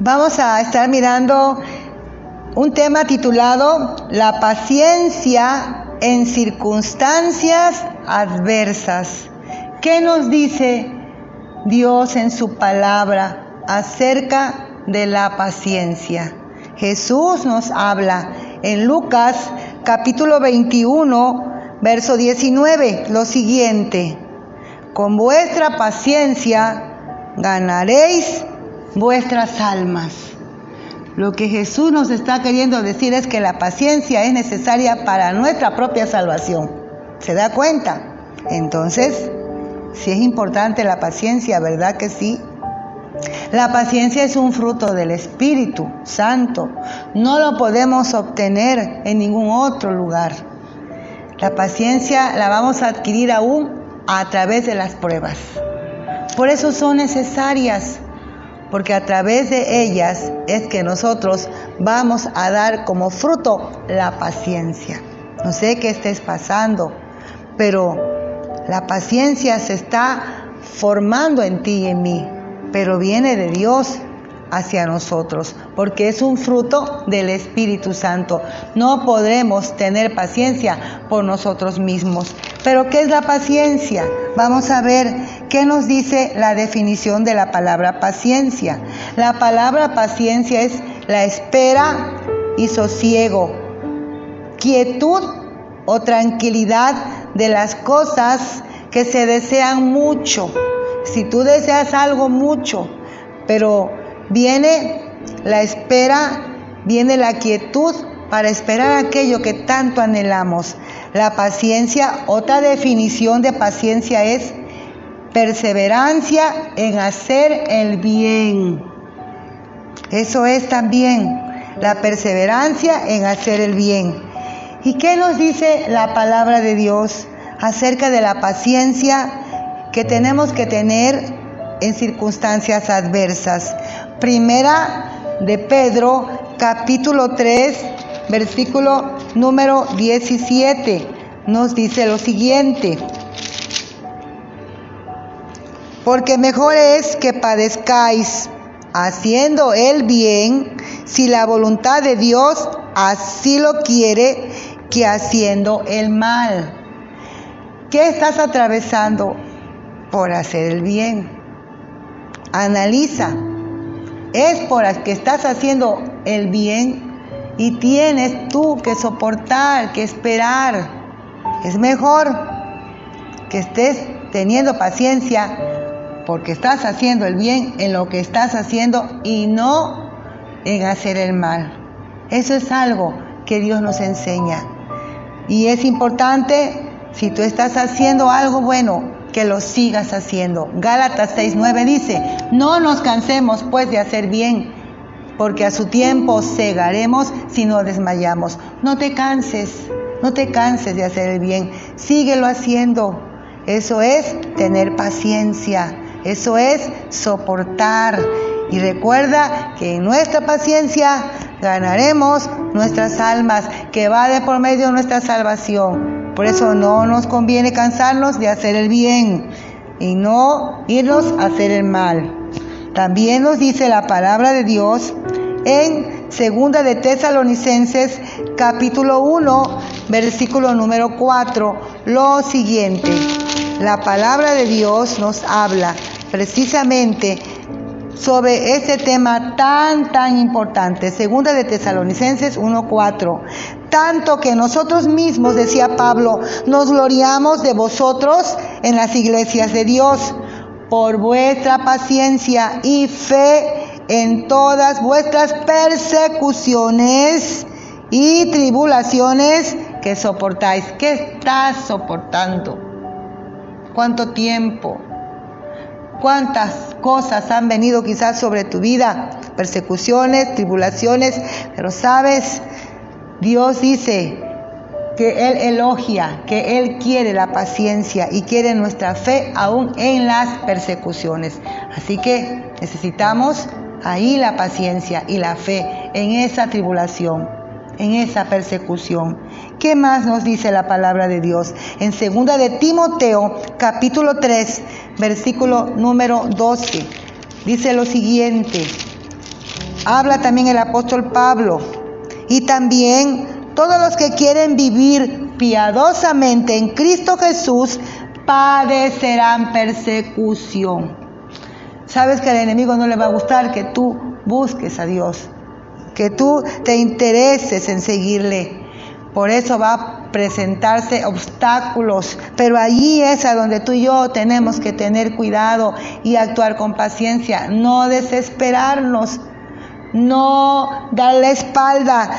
Vamos a estar mirando un tema titulado La paciencia en circunstancias adversas. ¿Qué nos dice Dios en su palabra acerca de la paciencia? Jesús nos habla en Lucas capítulo 21, verso 19, lo siguiente. Con vuestra paciencia ganaréis vuestras almas. Lo que Jesús nos está queriendo decir es que la paciencia es necesaria para nuestra propia salvación. ¿Se da cuenta? Entonces, si es importante la paciencia, ¿verdad que sí? La paciencia es un fruto del Espíritu Santo. No lo podemos obtener en ningún otro lugar. La paciencia la vamos a adquirir aún a través de las pruebas. Por eso son necesarias porque a través de ellas es que nosotros vamos a dar como fruto la paciencia. No sé qué estés pasando, pero la paciencia se está formando en ti y en mí, pero viene de Dios hacia nosotros, porque es un fruto del Espíritu Santo. No podremos tener paciencia por nosotros mismos. Pero ¿qué es la paciencia? Vamos a ver qué nos dice la definición de la palabra paciencia. La palabra paciencia es la espera y sosiego, quietud o tranquilidad de las cosas que se desean mucho. Si tú deseas algo mucho, pero viene la espera, viene la quietud para esperar aquello que tanto anhelamos. La paciencia, otra definición de paciencia es perseverancia en hacer el bien. Eso es también la perseverancia en hacer el bien. ¿Y qué nos dice la palabra de Dios acerca de la paciencia que tenemos que tener en circunstancias adversas? Primera de Pedro, capítulo 3, versículo número 17, nos dice lo siguiente. Porque mejor es que padezcáis haciendo el bien, si la voluntad de Dios así lo quiere, que haciendo el mal. ¿Qué estás atravesando por hacer el bien? Analiza. Es por que estás haciendo el bien y tienes tú que soportar, que esperar. Es mejor que estés teniendo paciencia porque estás haciendo el bien en lo que estás haciendo y no en hacer el mal. Eso es algo que Dios nos enseña. Y es importante, si tú estás haciendo algo bueno, que lo sigas haciendo. Gálatas 6:9 dice, no nos cansemos pues de hacer bien porque a su tiempo cegaremos si no desmayamos. No te canses, no te canses de hacer el bien, síguelo haciendo. Eso es tener paciencia, eso es soportar. Y recuerda que en nuestra paciencia ganaremos nuestras almas, que va de por medio de nuestra salvación. Por eso no nos conviene cansarnos de hacer el bien y no irnos a hacer el mal. También nos dice la palabra de Dios en Segunda de Tesalonicenses capítulo 1, versículo número 4, lo siguiente. La palabra de Dios nos habla precisamente sobre este tema tan, tan importante. Segunda de Tesalonicenses 1.4. Tanto que nosotros mismos, decía Pablo, nos gloriamos de vosotros en las iglesias de Dios por vuestra paciencia y fe en todas vuestras persecuciones y tribulaciones que soportáis. ¿Qué estás soportando? ¿Cuánto tiempo? ¿Cuántas cosas han venido quizás sobre tu vida? Persecuciones, tribulaciones, pero sabes, Dios dice, que Él elogia, que Él quiere la paciencia y quiere nuestra fe aún en las persecuciones. Así que necesitamos ahí la paciencia y la fe en esa tribulación, en esa persecución. ¿Qué más nos dice la palabra de Dios? En segunda de Timoteo, capítulo 3, versículo número 12, dice lo siguiente. habla también el apóstol Pablo. Y también todos los que quieren vivir piadosamente en Cristo Jesús padecerán persecución. Sabes que al enemigo no le va a gustar que tú busques a Dios, que tú te intereses en seguirle. Por eso va presentarse obstáculos, pero allí es a donde tú y yo tenemos que tener cuidado y actuar con paciencia, no desesperarnos, no dar la espalda.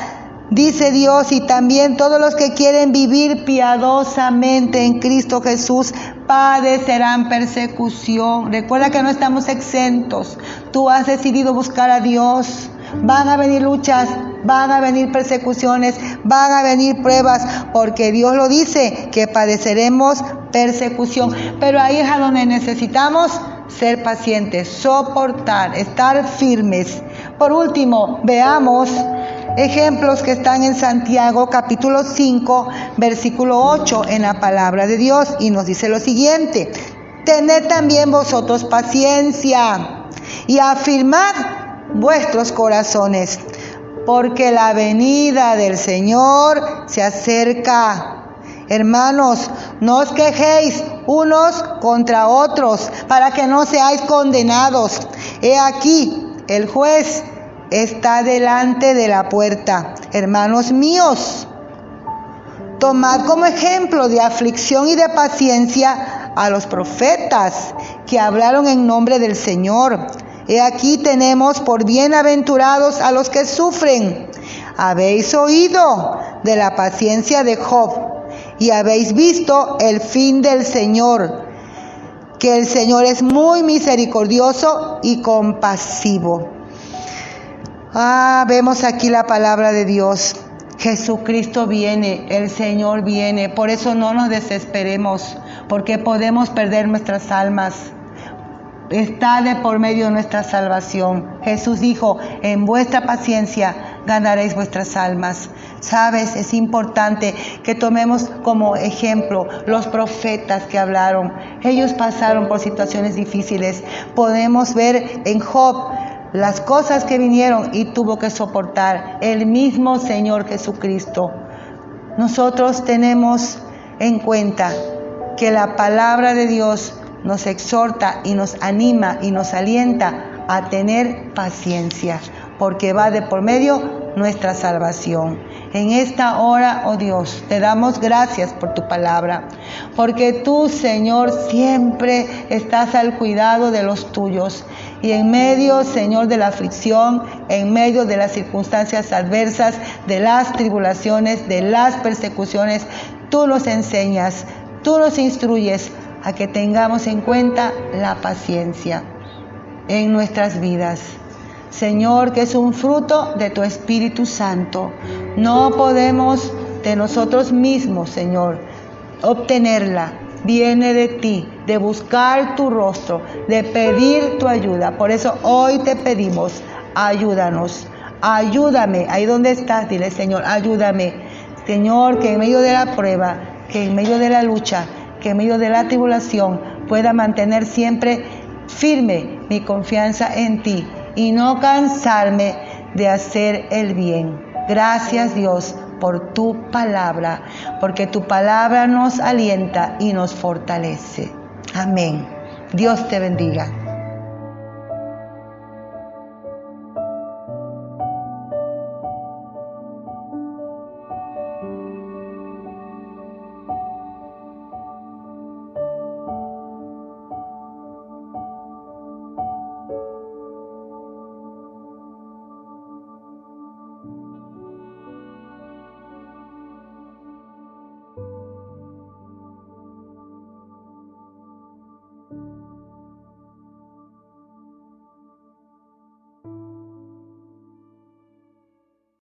Dice Dios, y también todos los que quieren vivir piadosamente en Cristo Jesús padecerán persecución. Recuerda que no estamos exentos. Tú has decidido buscar a Dios. Van a venir luchas, van a venir persecuciones, van a venir pruebas, porque Dios lo dice, que padeceremos persecución. Pero ahí es a donde necesitamos ser pacientes, soportar, estar firmes. Por último, veamos ejemplos que están en Santiago capítulo 5, versículo 8 en la palabra de Dios y nos dice lo siguiente, tened también vosotros paciencia y afirmad vuestros corazones, porque la venida del Señor se acerca. Hermanos, no os quejéis unos contra otros para que no seáis condenados. He aquí, el juez está delante de la puerta. Hermanos míos, tomad como ejemplo de aflicción y de paciencia a los profetas que hablaron en nombre del Señor. He aquí tenemos por bienaventurados a los que sufren. Habéis oído de la paciencia de Job y habéis visto el fin del Señor, que el Señor es muy misericordioso y compasivo. Ah, vemos aquí la palabra de Dios. Jesucristo viene, el Señor viene. Por eso no nos desesperemos, porque podemos perder nuestras almas. Está de por medio de nuestra salvación. Jesús dijo, en vuestra paciencia ganaréis vuestras almas. Sabes, es importante que tomemos como ejemplo los profetas que hablaron. Ellos pasaron por situaciones difíciles. Podemos ver en Job las cosas que vinieron y tuvo que soportar el mismo Señor Jesucristo. Nosotros tenemos en cuenta que la palabra de Dios nos exhorta y nos anima y nos alienta a tener paciencia, porque va de por medio nuestra salvación. En esta hora, oh Dios, te damos gracias por tu palabra, porque tú, Señor, siempre estás al cuidado de los tuyos. Y en medio, Señor, de la aflicción, en medio de las circunstancias adversas, de las tribulaciones, de las persecuciones, tú nos enseñas, tú nos instruyes a que tengamos en cuenta la paciencia en nuestras vidas. Señor, que es un fruto de tu Espíritu Santo. No podemos de nosotros mismos, Señor, obtenerla. Viene de ti, de buscar tu rostro, de pedir tu ayuda. Por eso hoy te pedimos, ayúdanos, ayúdame. Ahí donde estás, dile, Señor, ayúdame. Señor, que en medio de la prueba, que en medio de la lucha, que en medio de la tribulación pueda mantener siempre firme mi confianza en ti y no cansarme de hacer el bien. Gracias Dios por tu palabra, porque tu palabra nos alienta y nos fortalece. Amén. Dios te bendiga.